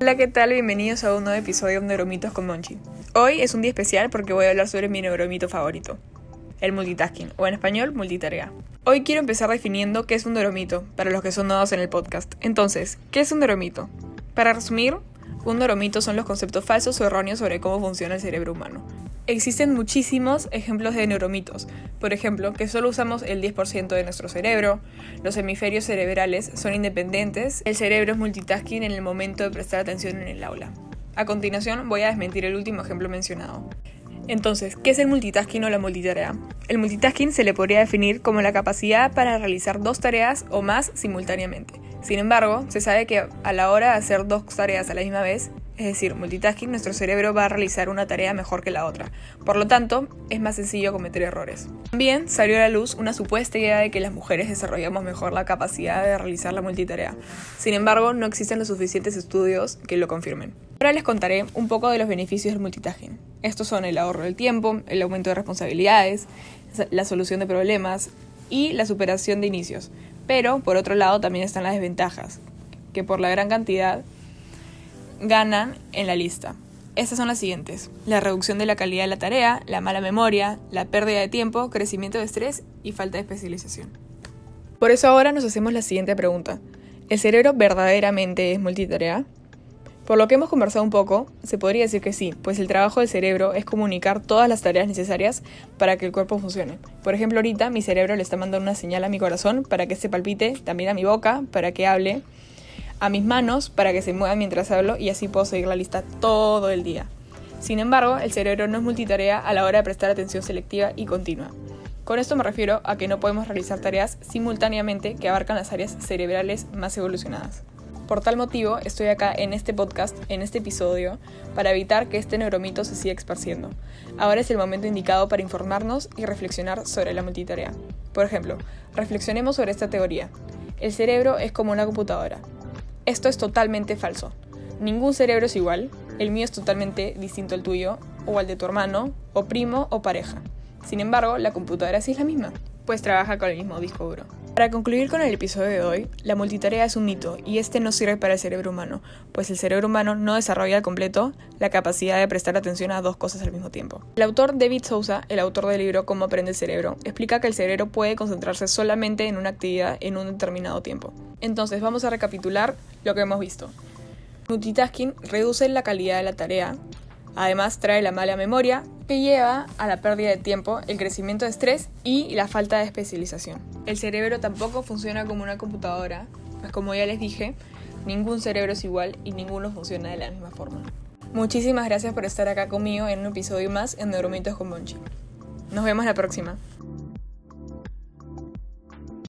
Hola, ¿qué tal? Bienvenidos a un nuevo episodio de Neuromitos con Monchi. Hoy es un día especial porque voy a hablar sobre mi neuromito favorito, el multitasking, o en español, multitarea. Hoy quiero empezar definiendo qué es un neuromito, para los que son nuevos en el podcast. Entonces, ¿qué es un neuromito? Para resumir, un neuromito son los conceptos falsos o erróneos sobre cómo funciona el cerebro humano. Existen muchísimos ejemplos de neuromitos, por ejemplo, que solo usamos el 10% de nuestro cerebro, los hemisferios cerebrales son independientes, el cerebro es multitasking en el momento de prestar atención en el aula. A continuación voy a desmentir el último ejemplo mencionado. Entonces, ¿qué es el multitasking o la multitarea? El multitasking se le podría definir como la capacidad para realizar dos tareas o más simultáneamente. Sin embargo, se sabe que a la hora de hacer dos tareas a la misma vez, es decir, multitasking, nuestro cerebro va a realizar una tarea mejor que la otra. Por lo tanto, es más sencillo cometer errores. También salió a la luz una supuesta idea de que las mujeres desarrollamos mejor la capacidad de realizar la multitarea. Sin embargo, no existen los suficientes estudios que lo confirmen. Ahora les contaré un poco de los beneficios del multitasking. Estos son el ahorro del tiempo, el aumento de responsabilidades, la solución de problemas y la superación de inicios. Pero, por otro lado, también están las desventajas, que por la gran cantidad ganan en la lista. Estas son las siguientes. La reducción de la calidad de la tarea, la mala memoria, la pérdida de tiempo, crecimiento de estrés y falta de especialización. Por eso ahora nos hacemos la siguiente pregunta. ¿El cerebro verdaderamente es multitarea? Por lo que hemos conversado un poco, se podría decir que sí, pues el trabajo del cerebro es comunicar todas las tareas necesarias para que el cuerpo funcione. Por ejemplo, ahorita mi cerebro le está mandando una señal a mi corazón para que se palpite, también a mi boca para que hable, a mis manos para que se muevan mientras hablo y así puedo seguir la lista todo el día. Sin embargo, el cerebro no es multitarea a la hora de prestar atención selectiva y continua. Con esto me refiero a que no podemos realizar tareas simultáneamente que abarcan las áreas cerebrales más evolucionadas. Por tal motivo, estoy acá en este podcast, en este episodio, para evitar que este neuromito se siga esparciendo. Ahora es el momento indicado para informarnos y reflexionar sobre la multitarea. Por ejemplo, reflexionemos sobre esta teoría. El cerebro es como una computadora. Esto es totalmente falso. Ningún cerebro es igual, el mío es totalmente distinto al tuyo, o al de tu hermano, o primo, o pareja. Sin embargo, la computadora sí es la misma, pues trabaja con el mismo disco duro. Para concluir con el episodio de hoy, la multitarea es un mito y este no sirve para el cerebro humano, pues el cerebro humano no desarrolla al completo la capacidad de prestar atención a dos cosas al mismo tiempo. El autor David Sousa, el autor del libro Cómo aprende el cerebro, explica que el cerebro puede concentrarse solamente en una actividad en un determinado tiempo. Entonces vamos a recapitular lo que hemos visto. Multitasking reduce la calidad de la tarea, además trae la mala memoria, que lleva a la pérdida de tiempo, el crecimiento de estrés y la falta de especialización. El cerebro tampoco funciona como una computadora, pues como ya les dije, ningún cerebro es igual y ninguno funciona de la misma forma. Muchísimas gracias por estar acá conmigo en un episodio más en Neuromitos con Monchi. Nos vemos la próxima.